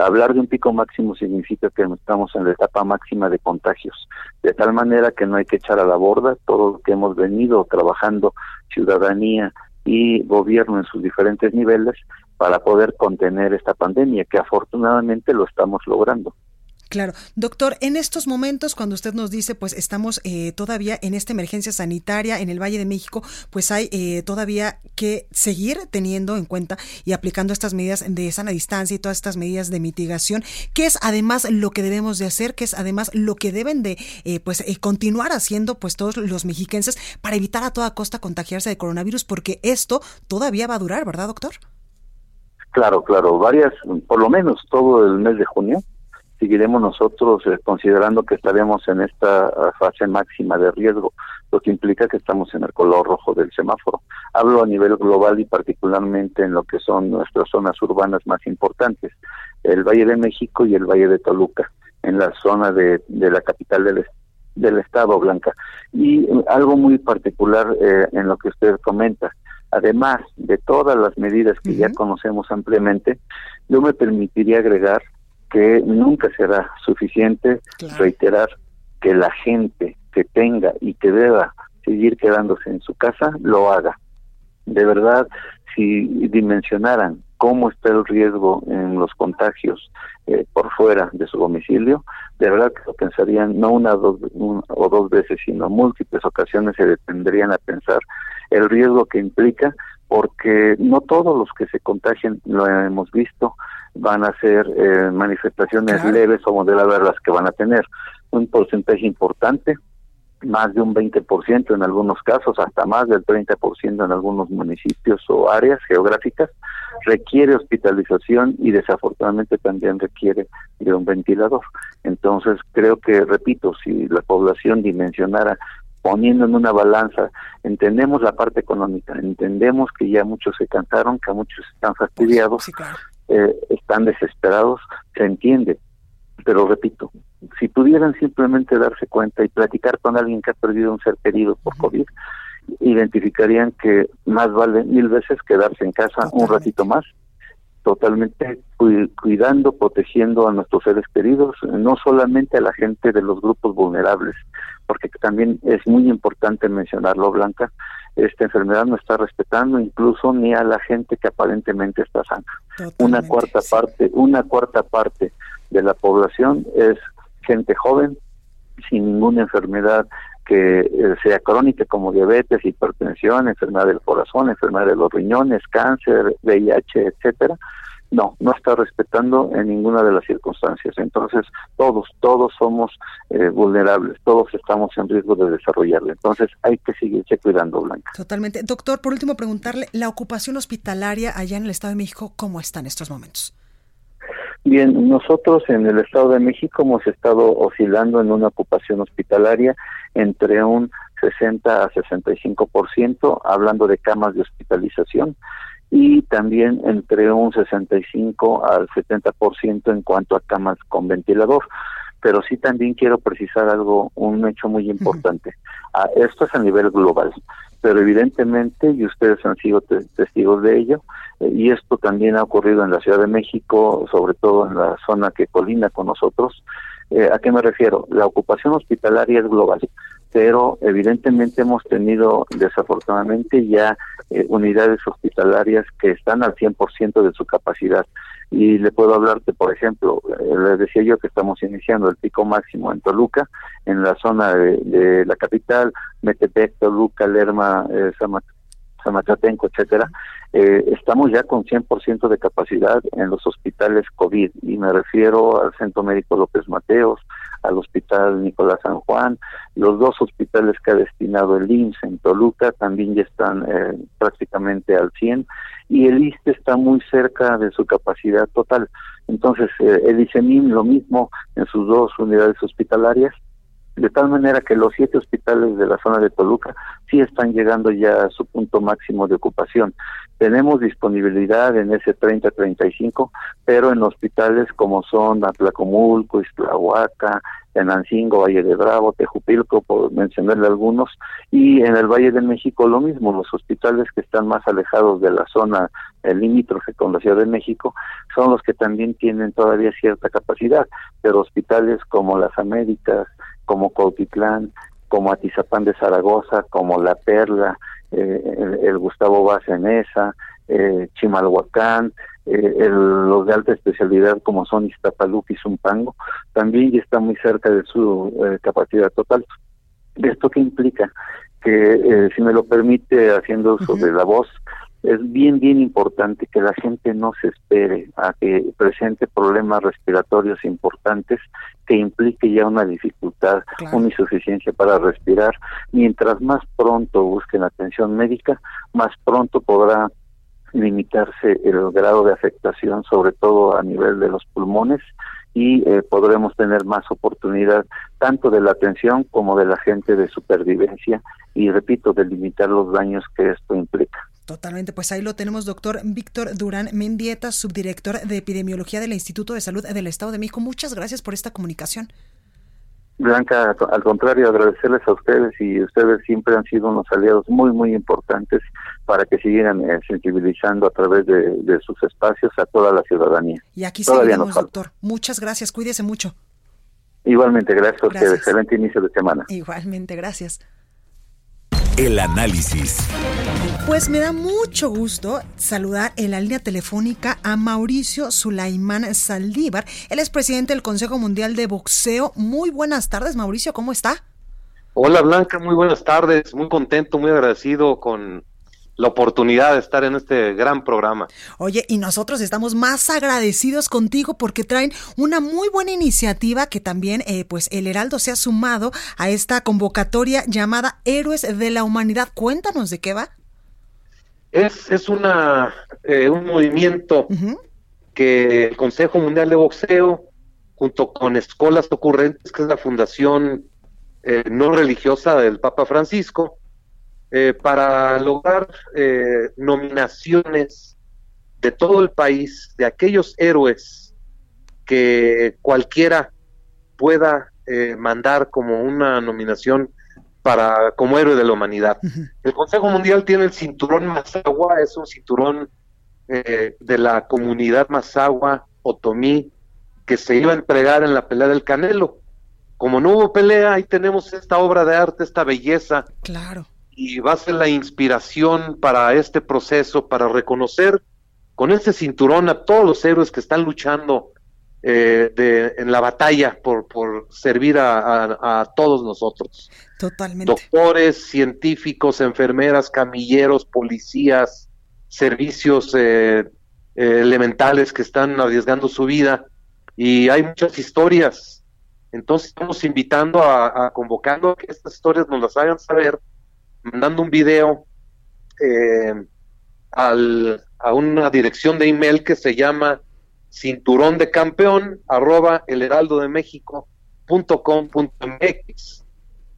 hablar de un pico máximo significa que estamos en la etapa máxima de contagios, de tal manera que no hay que echar a la borda todo lo que hemos venido trabajando, ciudadanía y gobierno en sus diferentes niveles, para poder contener esta pandemia, que afortunadamente lo estamos logrando. Claro. Doctor, en estos momentos, cuando usted nos dice, pues estamos eh, todavía en esta emergencia sanitaria en el Valle de México, pues hay eh, todavía que seguir teniendo en cuenta y aplicando estas medidas de sana distancia y todas estas medidas de mitigación, que es además lo que debemos de hacer, que es además lo que deben de eh, pues continuar haciendo pues todos los mexiquenses para evitar a toda costa contagiarse de coronavirus, porque esto todavía va a durar, ¿verdad, doctor? Claro, claro, varias, por lo menos todo el mes de junio seguiremos nosotros eh, considerando que estaremos en esta ah, fase máxima de riesgo, lo que implica que estamos en el color rojo del semáforo. Hablo a nivel global y particularmente en lo que son nuestras zonas urbanas más importantes, el Valle de México y el Valle de Toluca, en la zona de, la capital del, del estado, Blanca. Y eh, algo muy particular eh, en lo que usted comenta, además de todas las medidas que ya conocemos ampliamente, yo me permitiría agregar que nunca será suficiente reiterar que la gente que tenga y que deba seguir quedándose en su casa lo haga. De verdad, si dimensionaran cómo está el riesgo en los contagios eh, por fuera de su domicilio, de verdad que lo pensarían no una, dos, o dos veces, sino múltiples ocasiones se detendrían a pensar el riesgo que implica, porque no todos los que se contagian, lo hemos visto, van a ser eh, manifestaciones leves o moderadas las que van a tener. Un porcentaje importante, más de un 20% en algunos casos, hasta más del 30% en algunos municipios o áreas geográficas, requiere hospitalización y desafortunadamente también requiere de un ventilador. Entonces, creo que, repito, si la población dimensionara poniendo en una balanza, entendemos la parte económica, entendemos que ya muchos se cansaron, que muchos están fastidiados, eh, están desesperados, se entiende. Pero repito, si pudieran simplemente darse cuenta y platicar con alguien que ha perdido un ser querido por COVID identificarían que más vale mil veces quedarse en casa un ratito más, totalmente cuidando, protegiendo a nuestros seres queridos, no solamente a la gente de los grupos vulnerables, porque también es muy importante mencionarlo, Blanca, esta enfermedad no está respetando incluso ni a la gente que aparentemente está sana. una cuarta parte, una cuarta parte de la población es gente joven sin ninguna enfermedad que eh, sea crónica como diabetes, hipertensión, enfermedad del corazón, enfermedad de los riñones, cáncer, VIH, etcétera, no, no está respetando en ninguna de las circunstancias. Entonces, todos, todos somos eh, vulnerables, todos estamos en riesgo de desarrollarle. Entonces, hay que seguirse cuidando, Blanca. Totalmente. Doctor, por último, preguntarle, ¿la ocupación hospitalaria allá en el Estado de México, cómo está en estos momentos? Bien, nosotros en el Estado de México hemos estado oscilando en una ocupación hospitalaria entre un 60 a 65%, hablando de camas de hospitalización, y también entre un 65 al 70% en cuanto a camas con ventilador. Pero sí también quiero precisar algo, un hecho muy importante. Ah, esto es a nivel global, pero evidentemente, y ustedes han sido testigos de ello, eh, y esto también ha ocurrido en la Ciudad de México, sobre todo en la zona que colina con nosotros. Eh, ¿A qué me refiero? La ocupación hospitalaria es global pero evidentemente hemos tenido desafortunadamente ya eh, unidades hospitalarias que están al 100% de su capacidad. Y le puedo hablarte, por ejemplo, eh, les decía yo que estamos iniciando el pico máximo en Toluca, en la zona de, la capital, Metepec, Toluca, Lerma, eh, Zamachatenco, etcétera, eh, estamos ya con 100% de capacidad en los hospitales COVID y me refiero al Centro Médico López Mateos, al Hospital Nicolás San Juan, los dos hospitales que ha destinado el IMSS en Toluca también ya están eh, prácticamente al 100 y el ISTE está muy cerca de su capacidad total. Entonces, eh, el ICEMIM lo mismo en sus dos unidades hospitalarias de tal manera que los siete hospitales de la zona de Toluca sí están llegando ya a su punto máximo de ocupación. Tenemos disponibilidad en ese 30-35, pero en hospitales como son Atlacomulco, Iztlahuaca, Tenancingo, Valle de Bravo, Tejupilco, por mencionarle algunos, y en el Valle de México lo mismo, los hospitales que están más alejados de la zona limítrofe con la Ciudad de México son los que también tienen todavía cierta capacidad, pero hospitales como las Américas, como Cautitlán, como Atizapán de Zaragoza, como La Perla, eh, el, Gustavo Bacenesa, eh, Chimalhuacán, eh, los de alta especialidad como son Iztapaluca y Zumpango, también ya está muy cerca de su eh, capacidad total. ¿Esto qué implica? Que, si me lo permite, haciendo uso de la voz, es bien, bien importante que la gente no se espere a que presente problemas respiratorios importantes que implique ya una dificultad, una insuficiencia para respirar. Mientras más pronto busquen atención médica, más pronto podrá limitarse el grado de afectación, sobre todo a nivel de los pulmones, y eh, podremos tener más oportunidad tanto de la atención como de la gente de supervivencia y, repito, de limitar los daños que esto implica. Totalmente, pues ahí lo tenemos, doctor Víctor Durán Mendieta, subdirector de epidemiología del Instituto de Salud del Estado de México. Muchas gracias por esta comunicación. Blanca, al contrario, agradecerles a ustedes y ustedes siempre han sido unos aliados muy, muy importantes para que siguieran eh, sensibilizando a través de, sus espacios a toda la ciudadanía. Y aquí seguimos, doctor. Muchas gracias, cuídese mucho. Igualmente, gracias a ustedes. Excelente inicio de semana. Igualmente, gracias. El análisis. Pues me da mucho gusto saludar en la línea telefónica a Mauricio Sulaimán Saldívar. Él es presidente del Consejo Mundial de Boxeo. Muy buenas tardes, Mauricio, ¿cómo está? Hola Blanca, muy buenas tardes. Muy contento, muy agradecido con la oportunidad de estar en este gran programa. Oye, y nosotros estamos más agradecidos contigo porque traen una muy buena iniciativa que también, eh, pues, el Heraldo se ha sumado a esta convocatoria llamada Héroes de la Humanidad. Cuéntanos de qué va. Es, es una, eh, un movimiento que el Consejo Mundial de Boxeo, junto con Escolas Ocurrentes, que es la fundación eh, no religiosa del Papa Francisco, eh, para lograr eh, nominaciones de todo el país, de aquellos héroes que cualquiera pueda eh, mandar como una nominación para como héroe de la humanidad. El Consejo Mundial tiene el cinturón Mazagua, es un cinturón eh, de la comunidad Mazagua Otomí que se iba a entregar en la pelea del Canelo. Como no hubo pelea, ahí tenemos esta obra de arte, esta belleza. Claro. Y va a ser la inspiración para este proceso, para reconocer con este cinturón a todos los héroes que están luchando eh, de, en la batalla por, por servir a, todos nosotros. Totalmente. Doctores, científicos, enfermeras, camilleros, policías, servicios eh, eh, elementales que están arriesgando su vida y hay muchas historias. Entonces estamos invitando a, convocando a que estas historias nos las hagan saber, mandando un video al, a una dirección de email que se llama cinturón de campeón arroba el heraldo de México punto com punto mx.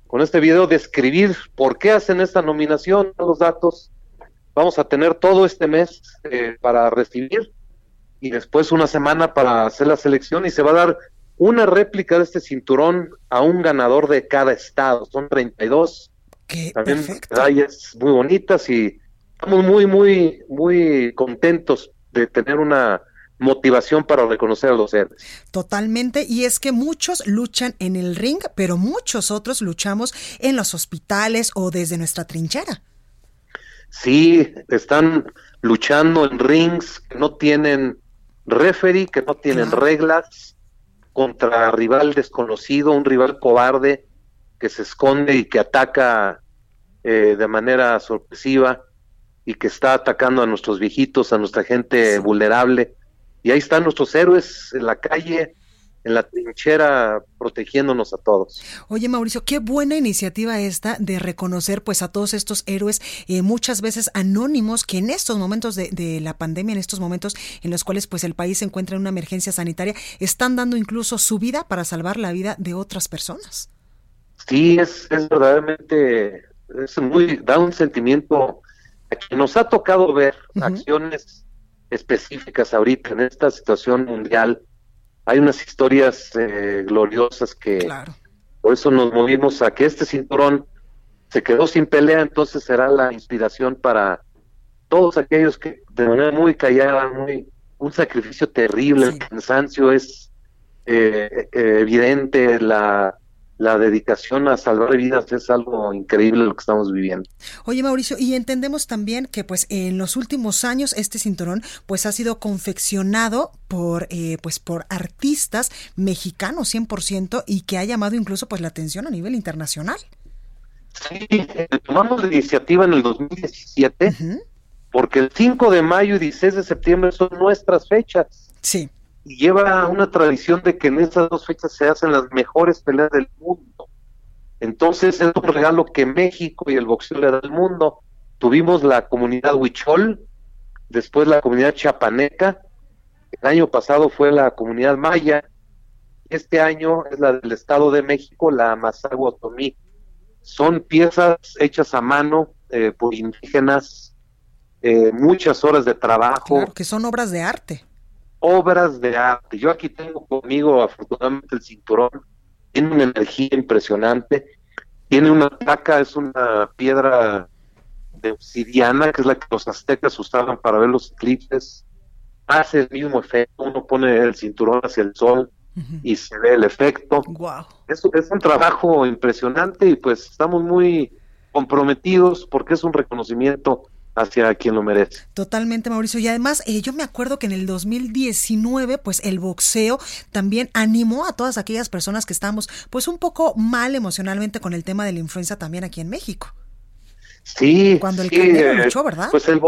Con este video describir por qué hacen esta nominación, los datos. Vamos a tener todo este mes eh, para recibir y después una semana para hacer la selección y se va a dar una réplica de este cinturón a un ganador de cada estado. Son 32. Qué También medallas muy bonitas y estamos muy, muy, muy contentos de tener una motivación para reconocer a los héroes. Totalmente, y es que muchos luchan en el ring, pero muchos otros luchamos en los hospitales o desde nuestra trinchera. Sí, están luchando en rings que no tienen referee, que no tienen reglas, contra rival desconocido, un rival cobarde que se esconde y que ataca eh, de manera sorpresiva y que está atacando a nuestros viejitos, a nuestra gente vulnerable y ahí están nuestros héroes en la calle, en la trinchera, protegiéndonos a todos. Oye, Mauricio, qué buena iniciativa esta de reconocer pues a todos estos héroes, eh, muchas veces anónimos, que en estos momentos de, de, la pandemia, en estos momentos en los cuales pues el país se encuentra en una emergencia sanitaria, están dando incluso su vida para salvar la vida de otras personas. Sí, es, es verdaderamente, es muy, da un sentimiento que nos ha tocado ver acciones específicas ahorita en esta situación mundial. Hay unas historias eh, gloriosas que por eso nos movimos a que este cinturón se quedó sin pelea, entonces será la inspiración para todos aquellos que de manera muy callada, muy un sacrificio terrible, el cansancio es eh, eh, evidente, la la dedicación a salvar vidas es algo increíble lo que estamos viviendo. Oye Mauricio, y entendemos también que pues en los últimos años este cinturón pues ha sido confeccionado por eh, pues por artistas mexicanos 100% y que ha llamado incluso pues la atención a nivel internacional. Sí, eh, tomamos la iniciativa en el 2017 porque el 5 de mayo y 16 de septiembre son nuestras fechas. Sí y lleva una tradición de que en esas dos fechas se hacen las mejores peleas del mundo. Entonces es un regalo que México y el boxeo le da al mundo. Tuvimos la comunidad Huichol, después la comunidad chapaneca, el año pasado fue la comunidad maya, este año es la del Estado de México, la Mazago Otomí. Son piezas hechas a mano eh, por indígenas, eh, muchas horas de trabajo. Claro, que son obras de arte obras de arte. Yo aquí tengo conmigo afortunadamente el cinturón, tiene una energía impresionante, tiene una placa, es una piedra de obsidiana, que es la que los aztecas usaban para ver los eclipses, hace el mismo efecto, uno pone el cinturón hacia el sol y se ve el efecto. Wow. Es, es un trabajo impresionante y pues estamos muy comprometidos porque es un reconocimiento hacia quien lo merece. Totalmente, Mauricio. Y además, eh, yo me acuerdo que en el 2019, pues el boxeo también animó a todas aquellas personas que estábamos, pues un poco mal emocionalmente con el tema de la influenza también aquí en México. Sí. Cuando el sí, eh, luchó, ¿verdad? Pues el,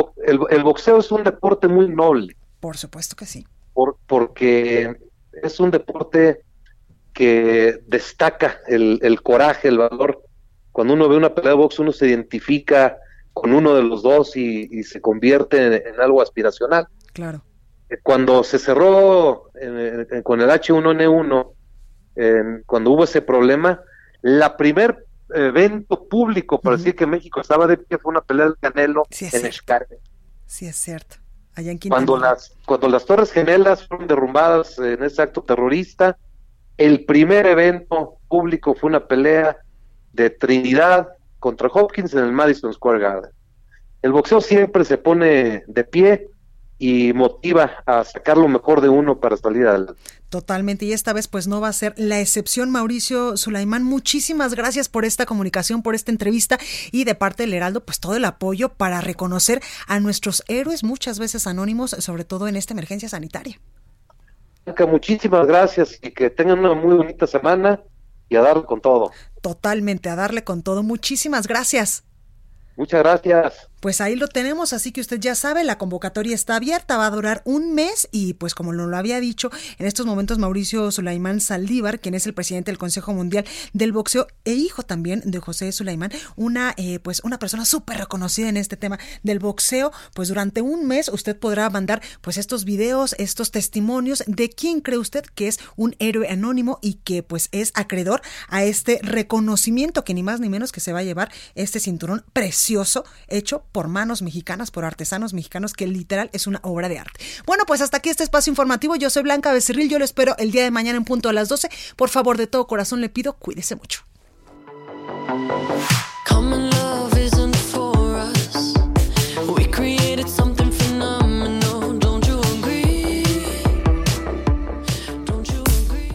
el, boxeo es un deporte muy noble. Por supuesto que sí. Por, porque es un deporte que destaca el, el coraje, el valor. Cuando uno ve una pelea de box, uno se identifica con uno de los dos y, se convierte en, algo aspiracional. Claro. Eh, cuando se cerró con el H1N1, cuando hubo ese problema, la primer evento público para decir que México estaba de pie fue una pelea del Canelo en Escarpe. Sí, es cierto. Allá en cuando las cuando las Torres Gemelas fueron derrumbadas en ese acto terrorista, el primer evento público fue una pelea de Trinidad contra Hopkins en el Madison Square Garden. El boxeo siempre se pone de pie y motiva a sacar lo mejor de uno para salir adelante. Totalmente, y esta vez pues no va a ser la excepción, Mauricio Sulaimán. Muchísimas gracias por esta comunicación, por esta entrevista y de parte del Heraldo, pues todo el apoyo para reconocer a nuestros héroes, muchas veces anónimos, sobre todo en esta emergencia sanitaria. Muchísimas gracias y que tengan una muy bonita semana y a darle con todo. Totalmente, a darle con todo. Muchísimas gracias. Muchas gracias. Pues ahí lo tenemos, así que usted ya sabe, la convocatoria está abierta, va a durar un mes y pues como lo había dicho, en estos momentos Mauricio Sulaimán Saldívar, quien es el presidente del Consejo Mundial del Boxeo e hijo también de José Sulaimán, una eh, pues una persona súper reconocida en este tema del boxeo, pues durante un mes usted podrá mandar pues estos videos, estos testimonios de quién cree usted que es un héroe anónimo y que pues es acreedor a este reconocimiento que ni más ni menos que se va a llevar este cinturón precioso hecho por manos mexicanas, por artesanos mexicanos, que literal es una obra de arte. Bueno, pues hasta aquí este espacio informativo. Yo soy Blanca Becerril, yo lo espero el día de mañana en punto a las 12. Por favor, de todo corazón le pido, cuídese mucho.